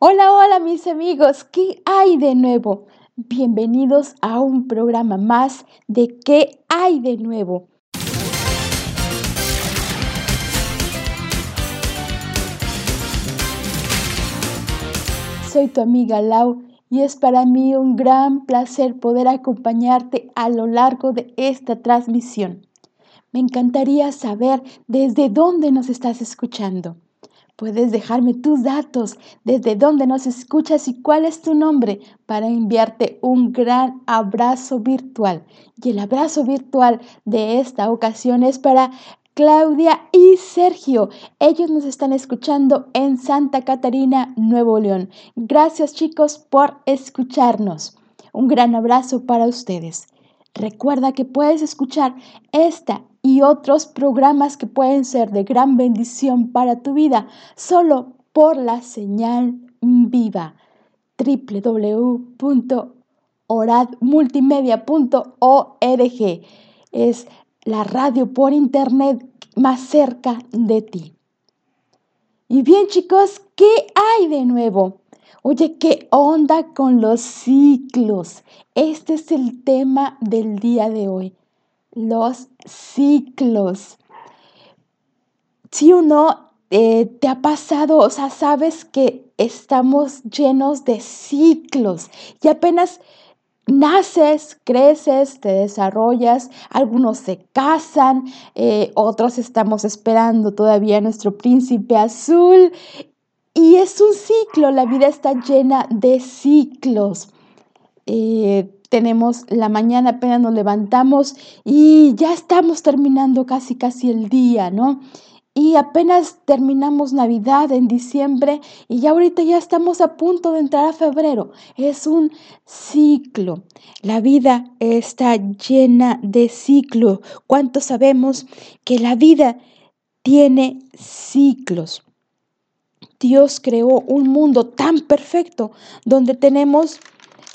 Hola, hola mis amigos, ¿qué hay de nuevo? Bienvenidos a un programa más de ¿Qué hay de nuevo? Soy tu amiga Lau y es para mí un gran placer poder acompañarte a lo largo de esta transmisión. Me encantaría saber desde dónde nos estás escuchando. Puedes dejarme tus datos, desde dónde nos escuchas y cuál es tu nombre para enviarte un gran abrazo virtual. Y el abrazo virtual de esta ocasión es para Claudia y Sergio. Ellos nos están escuchando en Santa Catarina, Nuevo León. Gracias chicos por escucharnos. Un gran abrazo para ustedes. Recuerda que puedes escuchar esta y otros programas que pueden ser de gran bendición para tu vida solo por la señal viva www.oradmultimedia.org es la radio por internet más cerca de ti. Y bien chicos, ¿qué hay de nuevo? Oye, ¿qué onda con los ciclos? Este es el tema del día de hoy los ciclos. Si uno eh, te ha pasado, o sea, sabes que estamos llenos de ciclos y apenas naces, creces, te desarrollas, algunos se casan, eh, otros estamos esperando todavía nuestro príncipe azul. Y es un ciclo, la vida está llena de ciclos. Eh, tenemos la mañana, apenas nos levantamos y ya estamos terminando casi casi el día, ¿no? Y apenas terminamos Navidad en diciembre y ya ahorita ya estamos a punto de entrar a febrero. Es un ciclo. La vida está llena de ciclo. ¿Cuánto sabemos que la vida tiene ciclos? Dios creó un mundo tan perfecto donde tenemos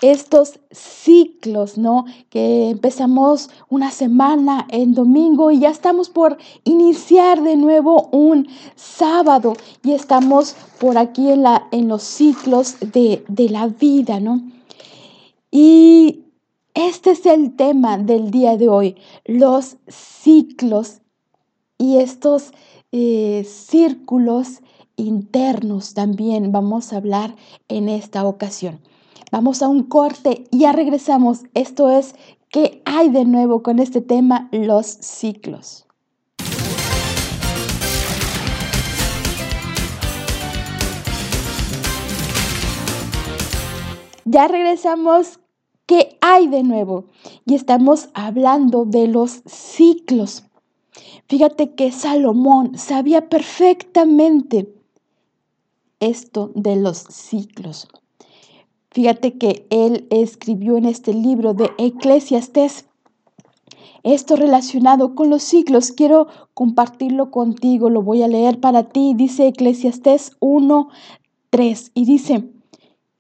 estos ciclos, ¿no? Que empezamos una semana en domingo y ya estamos por iniciar de nuevo un sábado y estamos por aquí en, la, en los ciclos de, la vida, ¿no? Y este es el tema del día de hoy, los ciclos y estos eh, círculos internos también vamos a hablar en esta ocasión. Vamos a un corte y ya regresamos. Esto es ¿Qué hay de nuevo con este tema? Los ciclos. Ya regresamos. ¿Qué hay de nuevo? Y estamos hablando de los ciclos. Fíjate que Salomón sabía perfectamente esto de los ciclos. Fíjate que él escribió en este libro de Eclesiastés esto relacionado con los siglos. Quiero compartirlo contigo, lo voy a leer para ti. Dice Eclesiastés 1, 3 y dice,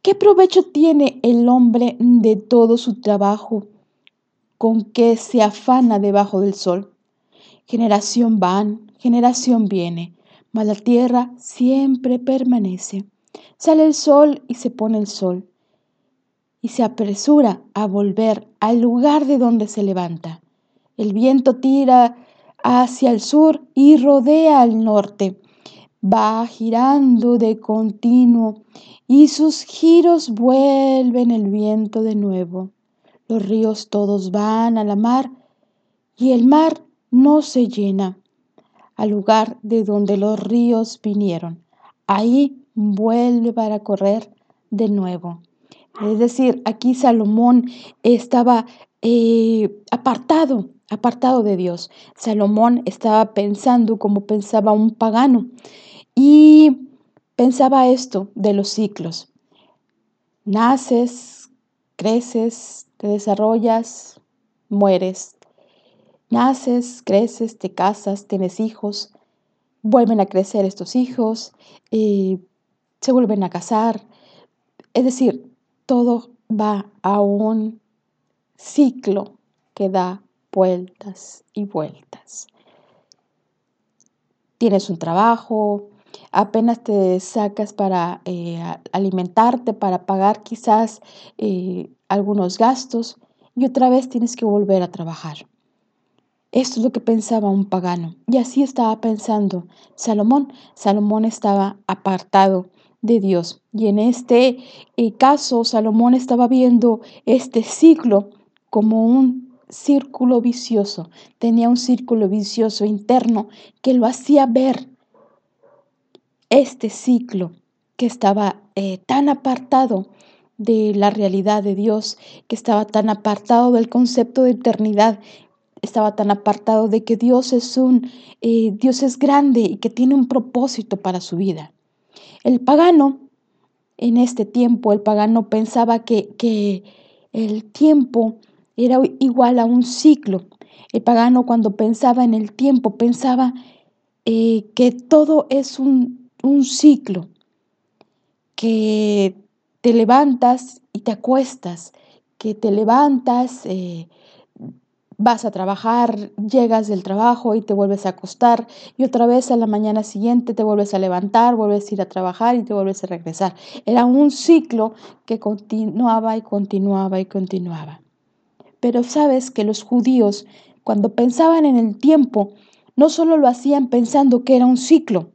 ¿qué provecho tiene el hombre de todo su trabajo con que se afana debajo del sol? Generación van, generación viene, mas la tierra siempre permanece. Sale el sol y se pone el sol y se apresura a volver al lugar de donde se levanta. El viento tira hacia el sur y rodea al norte. Va girando de continuo y sus giros vuelven el viento de nuevo. Los ríos todos van a la mar y el mar no se llena. Al lugar de donde los ríos vinieron. Ahí vuelve para correr de nuevo. Es decir, aquí Salomón estaba eh, apartado, apartado de Dios. Salomón estaba pensando como pensaba un pagano y pensaba esto de los ciclos. Naces, creces, te desarrollas, mueres. Naces, creces, te casas, tienes hijos, vuelven a crecer estos hijos, eh, se vuelven a casar. Es decir, todo va a un ciclo que da vueltas y vueltas. Tienes un trabajo, apenas te sacas para eh, alimentarte, para pagar quizás eh, algunos gastos y otra vez tienes que volver a trabajar. Esto es lo que pensaba un pagano. Y así estaba pensando Salomón. Salomón estaba apartado de Dios. Y en este eh, caso, Salomón estaba viendo este ciclo como un círculo vicioso. Tenía un círculo vicioso interno que lo hacía ver este ciclo que estaba eh, tan apartado de la realidad de Dios, que estaba tan apartado del concepto de eternidad, estaba tan apartado de que Dios es un eh, Dios es grande y que tiene un propósito para su vida. El pagano, en este tiempo, el pagano pensaba que, que el tiempo era igual a un ciclo. El pagano cuando pensaba en el tiempo pensaba eh, que todo es un un ciclo que te levantas y te acuestas, que te levantas, eh, vas a trabajar, llegas del trabajo y te vuelves a acostar y otra vez a la mañana siguiente te vuelves a levantar, vuelves a ir a trabajar y te vuelves a regresar. Era un ciclo que continuaba y continuaba y continuaba. Pero sabes que los judíos, cuando pensaban en el tiempo, no solo lo hacían pensando que era un ciclo,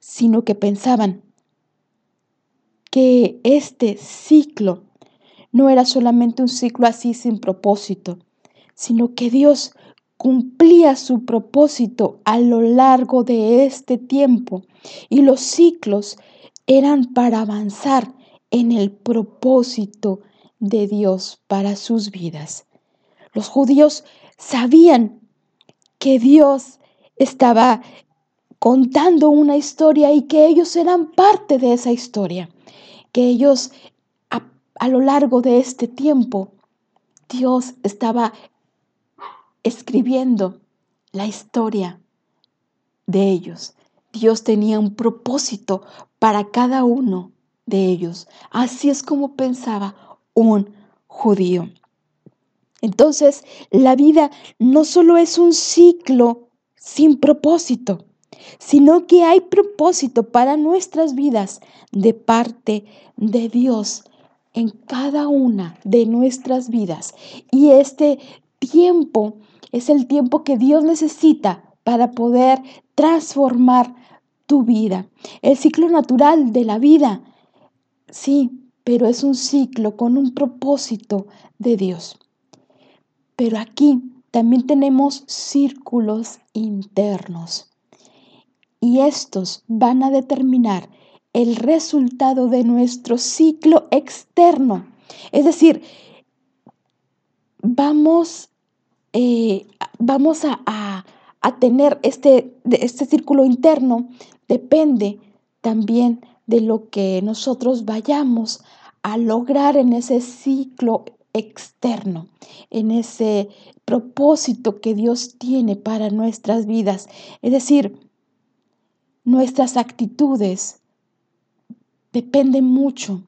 sino que pensaban que este ciclo no era solamente un ciclo así sin propósito, sino que Dios cumplía su propósito a lo largo de este tiempo y los ciclos eran para avanzar en el propósito de Dios para sus vidas. Los judíos sabían que Dios estaba contando una historia y que ellos eran parte de esa historia, que ellos a, lo largo de este tiempo, Dios estaba escribiendo la historia de ellos. Dios tenía un propósito para cada uno de ellos. Así es como pensaba un judío. Entonces, la vida no solo es un ciclo sin propósito, sino que hay propósito para nuestras vidas de parte de Dios en cada una de nuestras vidas. Y este tiempo es el tiempo que Dios necesita para poder transformar tu vida. El ciclo natural de la vida, sí, pero es un ciclo con un propósito de Dios. Pero aquí también tenemos círculos internos y estos van a determinar el resultado de nuestro ciclo externo. Es decir, vamos, eh, vamos a, tener este, este círculo interno, depende también de lo que nosotros vayamos a lograr en ese ciclo externo, en ese propósito que Dios tiene para nuestras vidas. Es decir, nuestras actitudes dependen mucho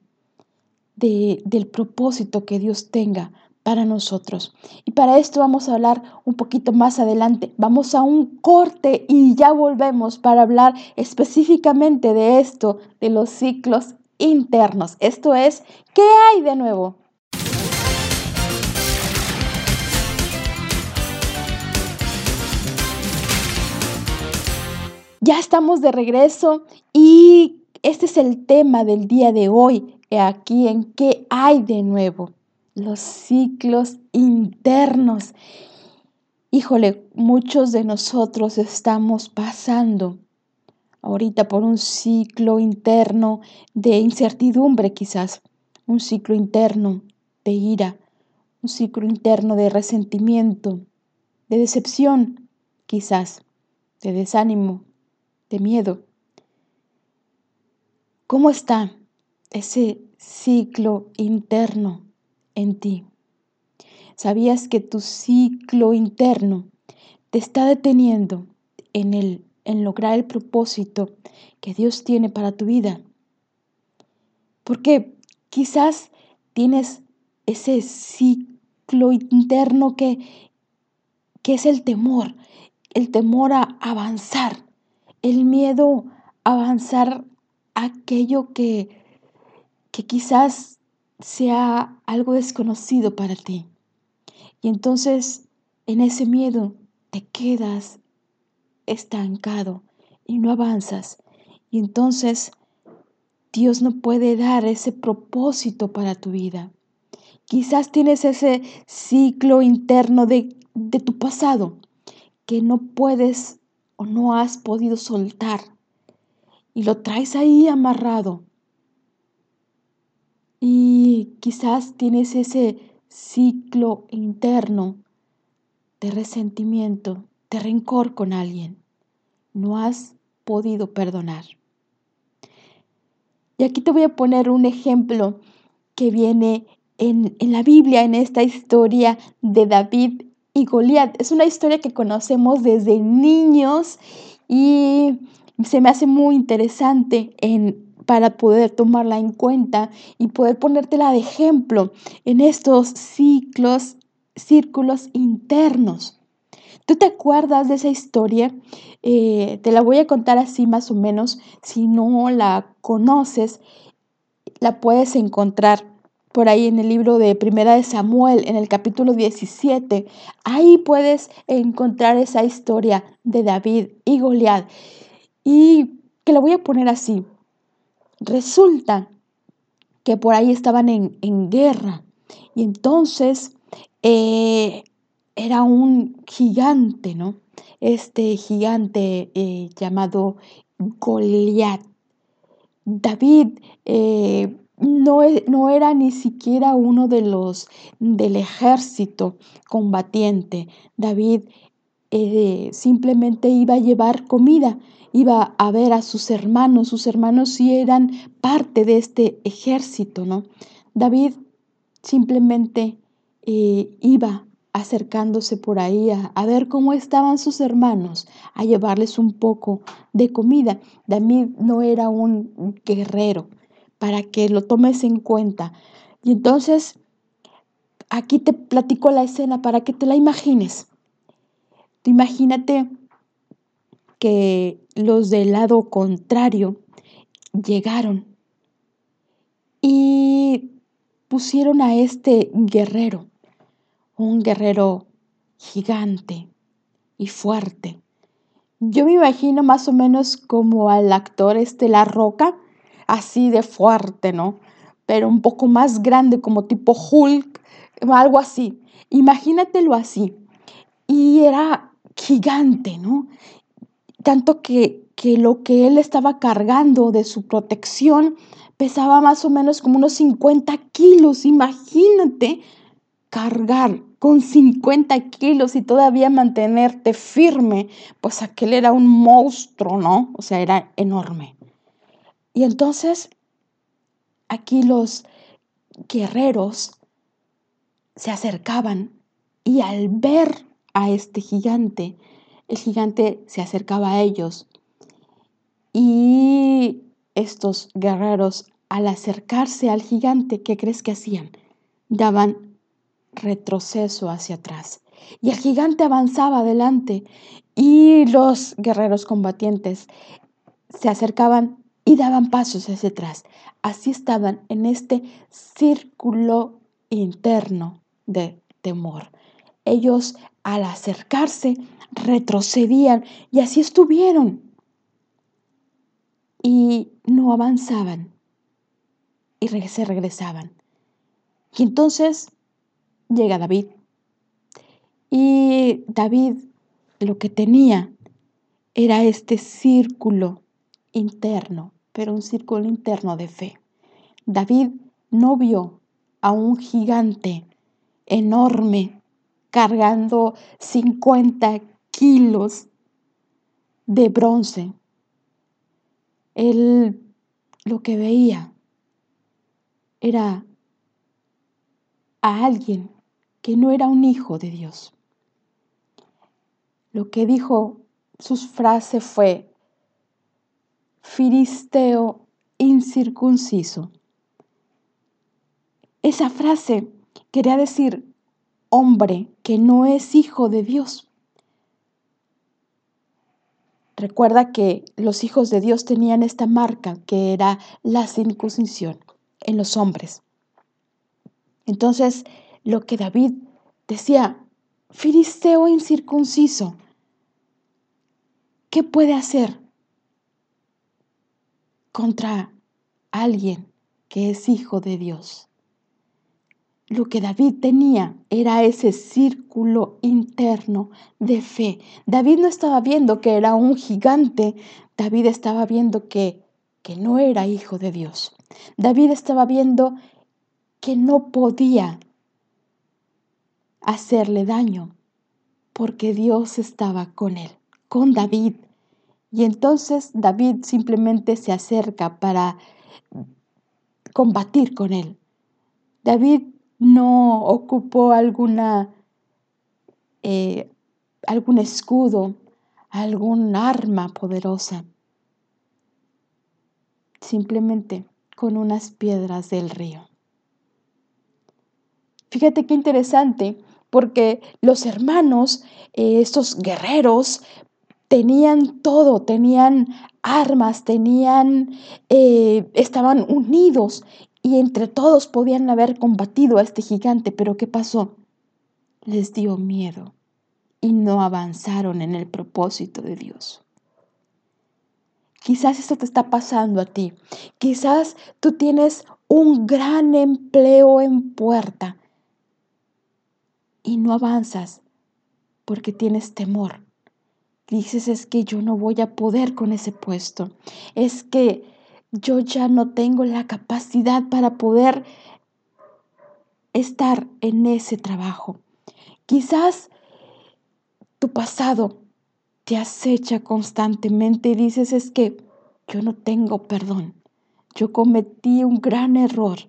del propósito que Dios tenga para nosotros. Y para esto vamos a hablar un poquito más adelante. Vamos a un corte y ya volvemos para hablar específicamente de esto, de los ciclos internos. Esto es, ¿qué hay de nuevo? Ya estamos de regreso y este es el tema del día de hoy, aquí en qué hay de nuevo, los ciclos internos. Híjole, muchos de nosotros estamos pasando ahorita por un ciclo interno de incertidumbre quizás, un ciclo interno de ira, un ciclo interno de resentimiento, de decepción quizás, de desánimo, de miedo. ¿Cómo está ese ciclo interno en ti? ¿Sabías que tu ciclo interno te está deteniendo en, el, en lograr el propósito que Dios tiene para tu vida? Porque quizás tienes ese ciclo interno que, que es el temor, el temor a avanzar, el miedo avanzar aquello que, que quizás sea algo desconocido para ti. Y entonces en ese miedo te quedas estancado y no avanzas. Y entonces Dios no puede dar ese propósito para tu vida. Quizás tienes ese ciclo interno de, de tu pasado que no puedes o no has podido soltar y lo traes ahí amarrado. Y quizás tienes ese ciclo interno de resentimiento, de rencor con alguien. No has podido perdonar. Y aquí te voy a poner un ejemplo que viene en, en la Biblia, en esta historia de David y Goliat. Es una historia que conocemos desde niños y se me hace muy interesante en, para poder tomarla en cuenta y poder ponértela de ejemplo en estos ciclos, círculos internos. ¿Tú te acuerdas de esa historia? Eh, te la voy a contar así más o menos. Si no la conoces, la puedes encontrar por ahí en el libro de Primera de Samuel, en el capítulo 17. Ahí puedes encontrar esa historia de David y Goliat. Y que la voy a poner así. Resulta que por ahí estaban en, guerra y entonces eh, era un gigante, ¿no? Este gigante eh, llamado Goliat. David eh, no, e, no, era ni siquiera uno de los del ejército combatiente. David simplemente iba a llevar comida iba a ver a sus hermanos, sus hermanos sí eran parte de este ejército, ¿no? David simplemente eh, iba acercándose por ahí a, a, ver cómo estaban sus hermanos, a llevarles un poco de comida. David no era un guerrero, para que lo tomes en cuenta. Y entonces, aquí te platico la escena para que te la imagines. Imagínate que los del lado contrario llegaron y pusieron a este guerrero, un guerrero gigante y fuerte. Yo me imagino más o menos como al actor este La Roca, así de fuerte, ¿no? Pero un poco más grande, como tipo Hulk, algo así. Imagínatelo así. Y era gigante, ¿no? tanto que, que lo que él estaba cargando de su protección pesaba más o menos como unos 50 kilos. Imagínate cargar con 50 kilos y todavía mantenerte firme, pues aquel era un monstruo, ¿no? O sea, era enorme. Y entonces, aquí los guerreros se acercaban y al ver a este gigante, el gigante se acercaba a ellos y estos guerreros al acercarse al gigante, ¿qué crees que hacían? Daban retroceso hacia atrás. Y el gigante avanzaba adelante y los guerreros combatientes se acercaban y daban pasos hacia atrás. Así estaban en este círculo interno de temor. Ellos al acercarse retrocedían y así estuvieron. Y no avanzaban y se regresaban. Y entonces llega David. Y David lo que tenía era este círculo interno, pero un círculo interno de fe. David no vio a un gigante enorme cargando 50 kilos de bronce. Él lo que veía era a alguien que no era un hijo de Dios. Lo que dijo sus frases fue filisteo incircunciso. Esa frase quería decir hombre que no es hijo de Dios. Recuerda que los hijos de Dios tenían esta marca que era la circuncisión en los hombres. Entonces, lo que David decía, filisteo incircunciso, ¿qué puede hacer contra alguien que es hijo de Dios? Lo que David tenía era ese círculo interno de fe. David no estaba viendo que era un gigante, David estaba viendo que, que no era hijo de Dios. David estaba viendo que no podía hacerle daño porque Dios estaba con él, con David. Y entonces David simplemente se acerca para combatir con él. David no ocupó alguna, eh, algún escudo, algún arma poderosa, simplemente con unas piedras del río. Fíjate qué interesante, porque los hermanos, eh, estos guerreros, tenían todo, tenían armas, tenían, eh, estaban unidos y entre todos podían haber combatido a este gigante, pero ¿qué pasó? Les dio miedo y no avanzaron en el propósito de Dios. Quizás esto te está pasando a ti. Quizás tú tienes un gran empleo en puerta y no avanzas porque tienes temor. Dices es que yo no voy a poder con ese puesto. Es que yo ya no tengo la capacidad para poder estar en ese trabajo. Quizás tu pasado te acecha constantemente y dices es que yo no tengo perdón. Yo cometí un gran error.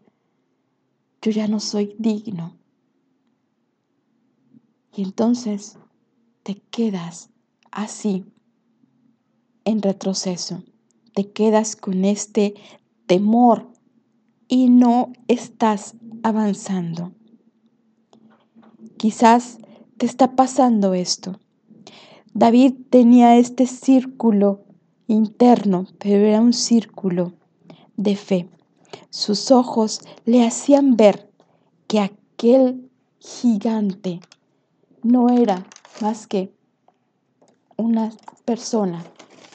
Yo ya no soy digno. Y entonces te quedas así en retroceso te quedas con este temor y no estás avanzando. Quizás te está pasando esto. David tenía este círculo interno, pero era un círculo de fe. Sus ojos le hacían ver que aquel gigante no era más que una persona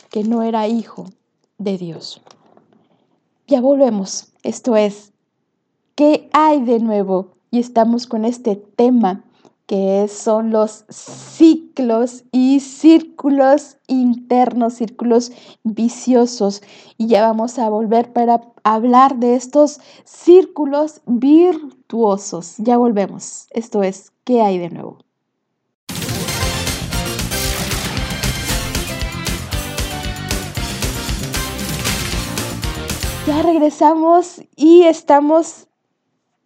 que no era hijo de Dios. Ya volvemos. Esto es, ¿qué hay de nuevo? Y estamos con este tema que son los ciclos y círculos internos, círculos viciosos. Y ya vamos a volver para hablar de estos círculos virtuosos. Ya volvemos. Esto es, ¿qué hay de nuevo? Ya regresamos y estamos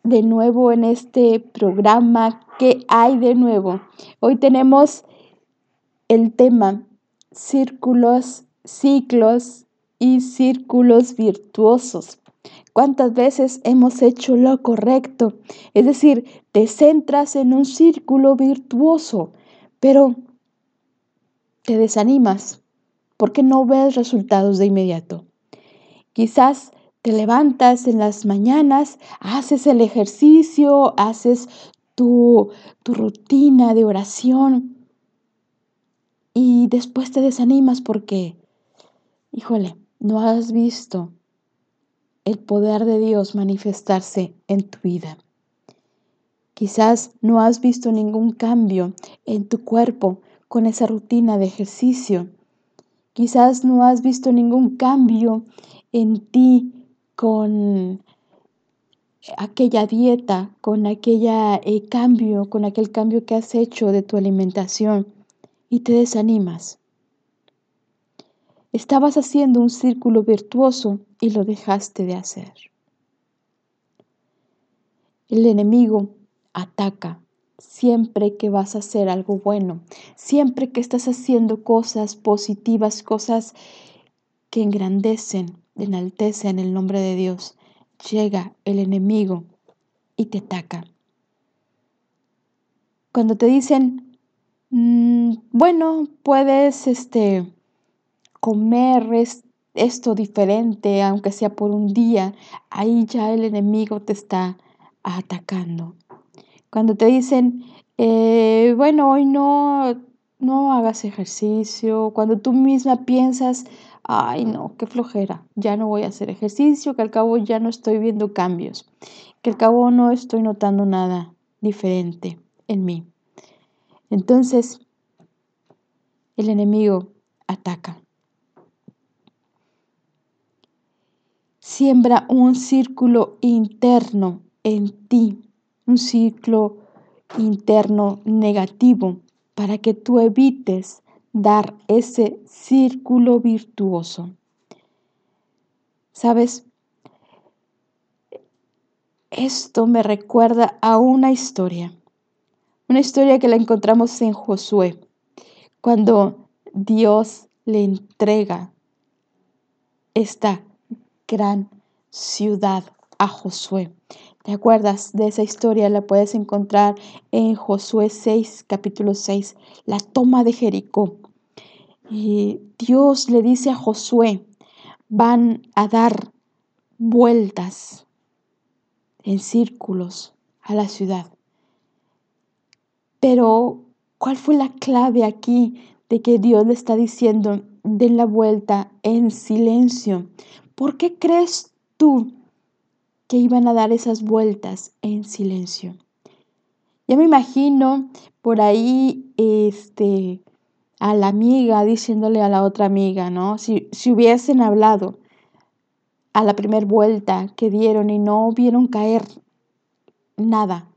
de nuevo en este programa. ¿Qué hay de nuevo? Hoy tenemos el tema círculos, ciclos y círculos virtuosos. ¿Cuántas veces hemos hecho lo correcto? Es decir, te centras en un círculo virtuoso, pero te desanimas porque no ves resultados de inmediato. Quizás te levantas en las mañanas, haces el ejercicio, haces tu, tu rutina de oración y después te desanimas porque, híjole, no has visto el poder de Dios manifestarse en tu vida. Quizás no has visto ningún cambio en tu cuerpo con esa rutina de ejercicio. Quizás no has visto ningún cambio en ti con aquella dieta, con aquel eh, cambio, con aquel cambio que has hecho de tu alimentación y te desanimas. Estabas haciendo un círculo virtuoso y lo dejaste de hacer. El enemigo ataca siempre que vas a hacer algo bueno, siempre que estás haciendo cosas positivas, cosas que engrandecen, enaltece en el nombre de Dios, llega el enemigo y te ataca. Cuando te dicen, mm, bueno, puedes este, comer esto diferente, aunque sea por un día, ahí ya el enemigo te está atacando. Cuando te dicen, eh, bueno, hoy no, no hagas ejercicio, cuando tú misma piensas, ay no, qué flojera, ya no voy a hacer ejercicio, que al cabo ya no estoy viendo cambios, que al cabo no estoy notando nada diferente en mí. Entonces, el enemigo ataca. Siembra un círculo interno en ti, un ciclo interno negativo para que tú evites dar ese círculo virtuoso. ¿Sabes? Esto me recuerda a una historia, una historia que la encontramos en Josué, cuando Dios le entrega esta gran ciudad a Josué. ¿Te acuerdas de esa historia? La puedes encontrar en Josué 6, capítulo 6, la toma de Jericó. Y Dios le dice a Josué, van a dar vueltas en círculos a la ciudad. Pero, ¿cuál fue la clave aquí de que Dios le está diciendo, den la vuelta en silencio? ¿Por qué crees tú que iban a dar esas vueltas en silencio. Ya me imagino por ahí este, a la amiga diciéndole a la otra amiga, ¿no? Si, si hubiesen hablado a la primera vuelta que dieron y no vieron caer nada,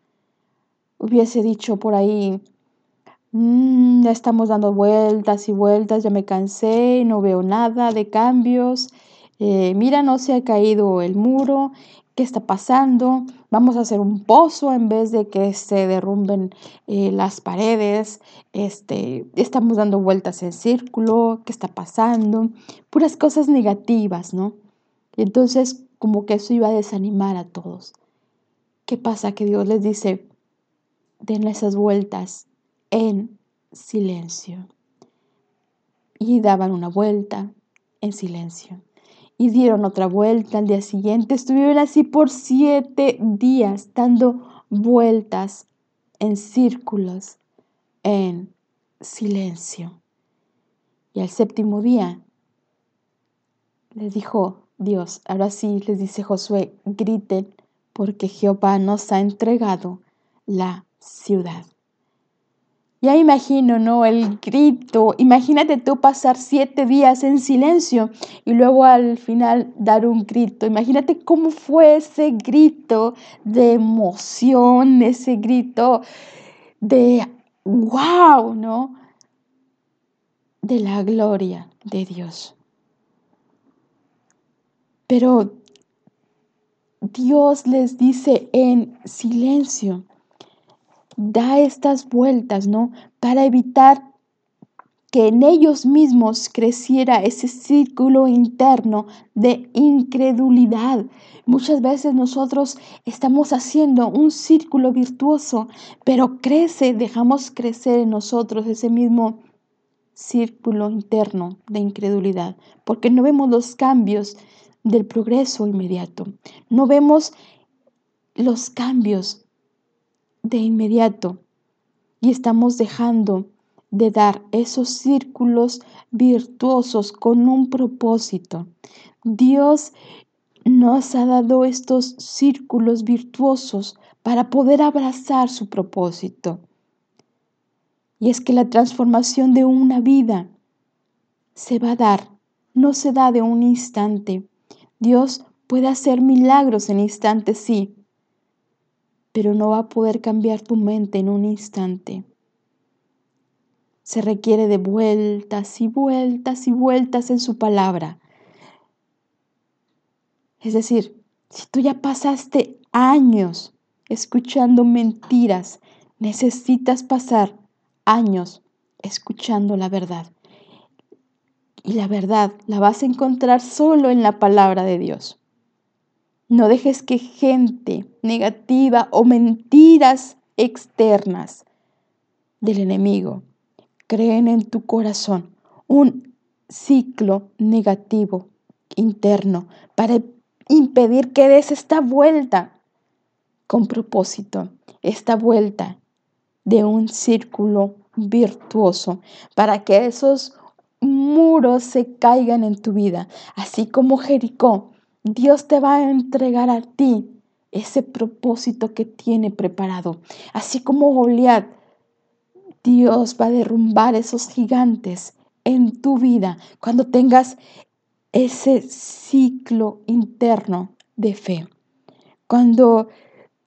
hubiese dicho por ahí, mm, ya estamos dando vueltas y vueltas, ya me cansé, no veo nada de cambios, eh, mira, no se ha caído el muro ¿Qué está pasando? Vamos a hacer un pozo en vez de que se derrumben eh, las paredes. Este, estamos dando vueltas en círculo. ¿Qué está pasando? Puras cosas negativas, ¿no? Y entonces como que eso iba a desanimar a todos. ¿Qué pasa? Que Dios les dice, den esas vueltas en silencio. Y daban una vuelta en silencio y dieron otra vuelta al día siguiente. Estuvieron así por siete días dando vueltas en círculos, en silencio. Y al séptimo día les dijo Dios, ahora sí les dice Josué, griten porque Jehová nos ha entregado la ciudad. Ya imagino, ¿no? El grito. Imagínate tú pasar siete días en silencio y luego al final dar un grito. Imagínate cómo fue ese grito de emoción, ese grito de wow, ¿no? De la gloria de Dios. Pero Dios les dice en silencio da estas vueltas, ¿no? Para evitar que en ellos mismos creciera ese círculo interno de incredulidad. Muchas veces nosotros estamos haciendo un círculo virtuoso, pero crece, dejamos crecer en nosotros ese mismo círculo interno de incredulidad, porque no vemos los cambios del progreso inmediato, no vemos los cambios de inmediato y estamos dejando de dar esos círculos virtuosos con un propósito. Dios nos ha dado estos círculos virtuosos para poder abrazar su propósito. Y es que la transformación de una vida se va a dar, no se da de un instante. Dios puede hacer milagros en instantes, sí, pero no va a poder cambiar tu mente en un instante. Se requiere de vueltas y vueltas y vueltas en su palabra. Es decir, si tú ya pasaste años escuchando mentiras, necesitas pasar años escuchando la verdad. Y la verdad la vas a encontrar solo en la palabra de Dios. No dejes que gente negativa o mentiras externas del enemigo creen en tu corazón un ciclo negativo interno, para impedir que des esta vuelta con propósito, esta vuelta de un círculo virtuoso, para que esos muros se caigan en tu vida, así como Jericó. Dios te va a entregar a ti ese propósito que tiene preparado, así como Goliat. Dios va a derrumbar esos gigantes en tu vida cuando tengas ese ciclo interno de fe. Cuando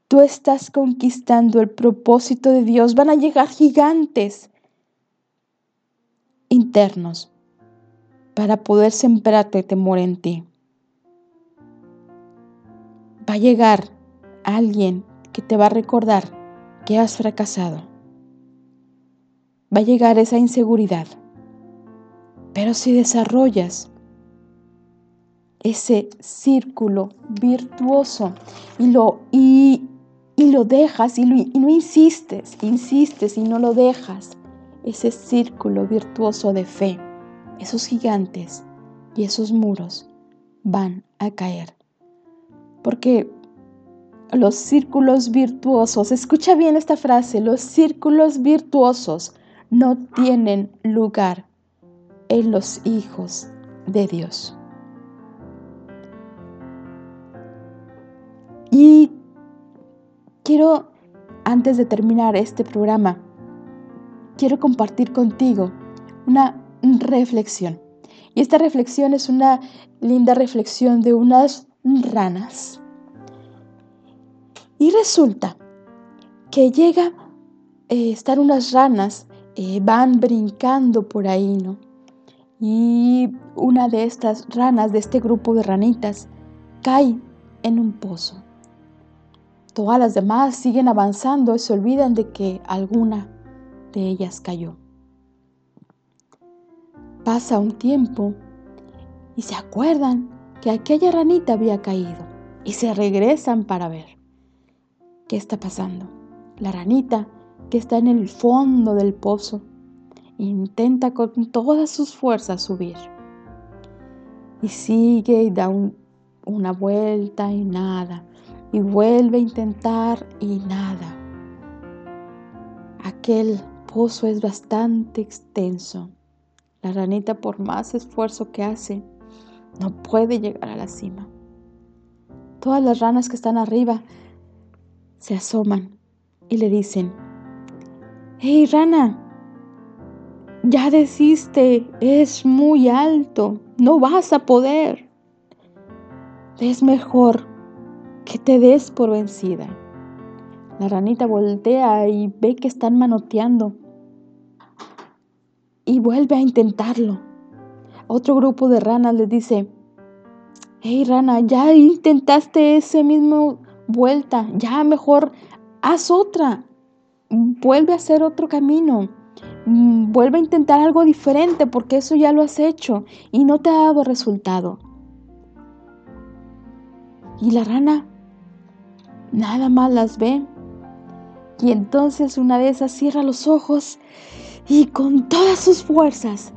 tú estás conquistando el propósito de Dios, van a llegar gigantes internos para poder sembrarte temor en ti. Va a llegar alguien que te va a recordar que has fracasado. Va a llegar esa inseguridad. Pero si desarrollas ese círculo virtuoso y lo, y, lo dejas y, y no insistes, insistes y no lo dejas, ese círculo virtuoso de fe, esos gigantes y esos muros van a caer. Porque los círculos virtuosos, escucha bien esta frase, los círculos virtuosos no tienen lugar en los hijos de Dios. Y quiero, antes de terminar este programa, quiero compartir contigo una reflexión. Y esta reflexión es una linda reflexión de unas ranas. Y resulta que llega, eh, están unas ranas, eh, van brincando por ahí, ¿no? Y una de estas ranas, de este grupo de ranitas, cae en un pozo. Todas las demás siguen avanzando y se olvidan de que alguna de ellas cayó. Pasa un tiempo y se acuerdan que aquella ranita había caído y se regresan para ver qué está pasando. La ranita que está en el fondo del pozo intenta con todas sus fuerzas subir y sigue y da una vuelta y nada y vuelve a intentar y nada. Aquel pozo es bastante extenso. La ranita por más esfuerzo que hace, no puede llegar a la cima. Todas las ranas que están arriba se asoman y le dicen, ¡Hey rana! Ya desiste, es muy alto, no vas a poder. Es mejor que te des por vencida. La ranita voltea y ve que están manoteando y vuelve a intentarlo. Otro grupo de ranas le dice, hey rana, ya intentaste ese mismo vuelta, ya mejor haz otra, vuelve a hacer otro camino, vuelve a intentar algo diferente porque eso ya lo has hecho y no te ha dado resultado. Y la rana nada más las ve. Y entonces una de esas cierra los ojos y con todas sus fuerzas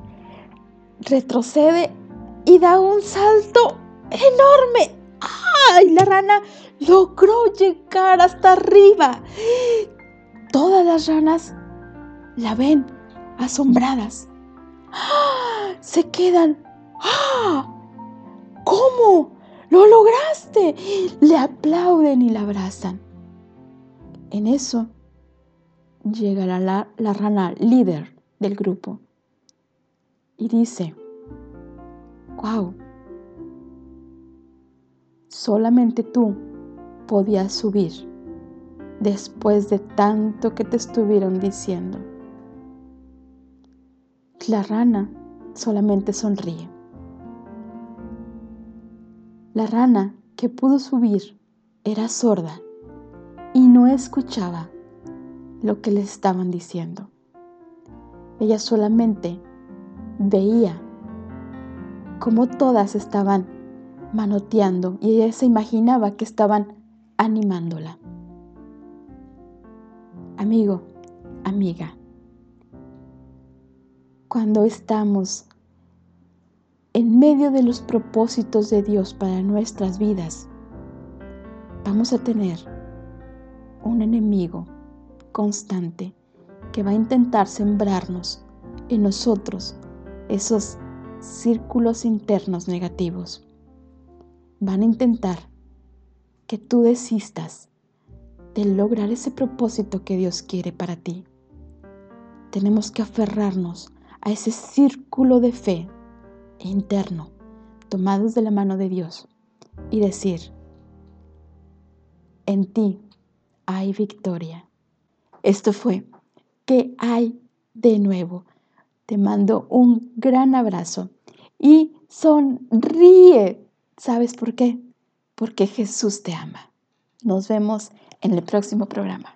retrocede y da un salto enorme. ¡Ay! La rana logró llegar hasta arriba. Todas las ranas la ven asombradas. ¡Ah! Se quedan. ¡Ah! ¿Cómo? ¡Lo lograste! Le aplauden y la abrazan. En eso llega la, la rana líder del grupo y dice, wow, solamente tú podías subir después de tanto que te estuvieron diciendo. La rana solamente sonríe. La rana que pudo subir era sorda y no escuchaba lo que le estaban diciendo. Ella solamente veía cómo todas estaban manoteando y ella se imaginaba que estaban animándola. Amigo, amiga, cuando estamos en medio de los propósitos de Dios para nuestras vidas, vamos a tener un enemigo constante que va a intentar sembrarnos en nosotros esos círculos internos negativos. Van a intentar que tú desistas de lograr ese propósito que Dios quiere para ti. Tenemos que aferrarnos a ese círculo de fe interno, tomados de la mano de Dios, y decir, en ti hay victoria. Esto fue, ¿qué hay de nuevo? Te mando un gran abrazo y sonríe. ¿Sabes por qué? Porque Jesús te ama. Nos vemos en el próximo programa.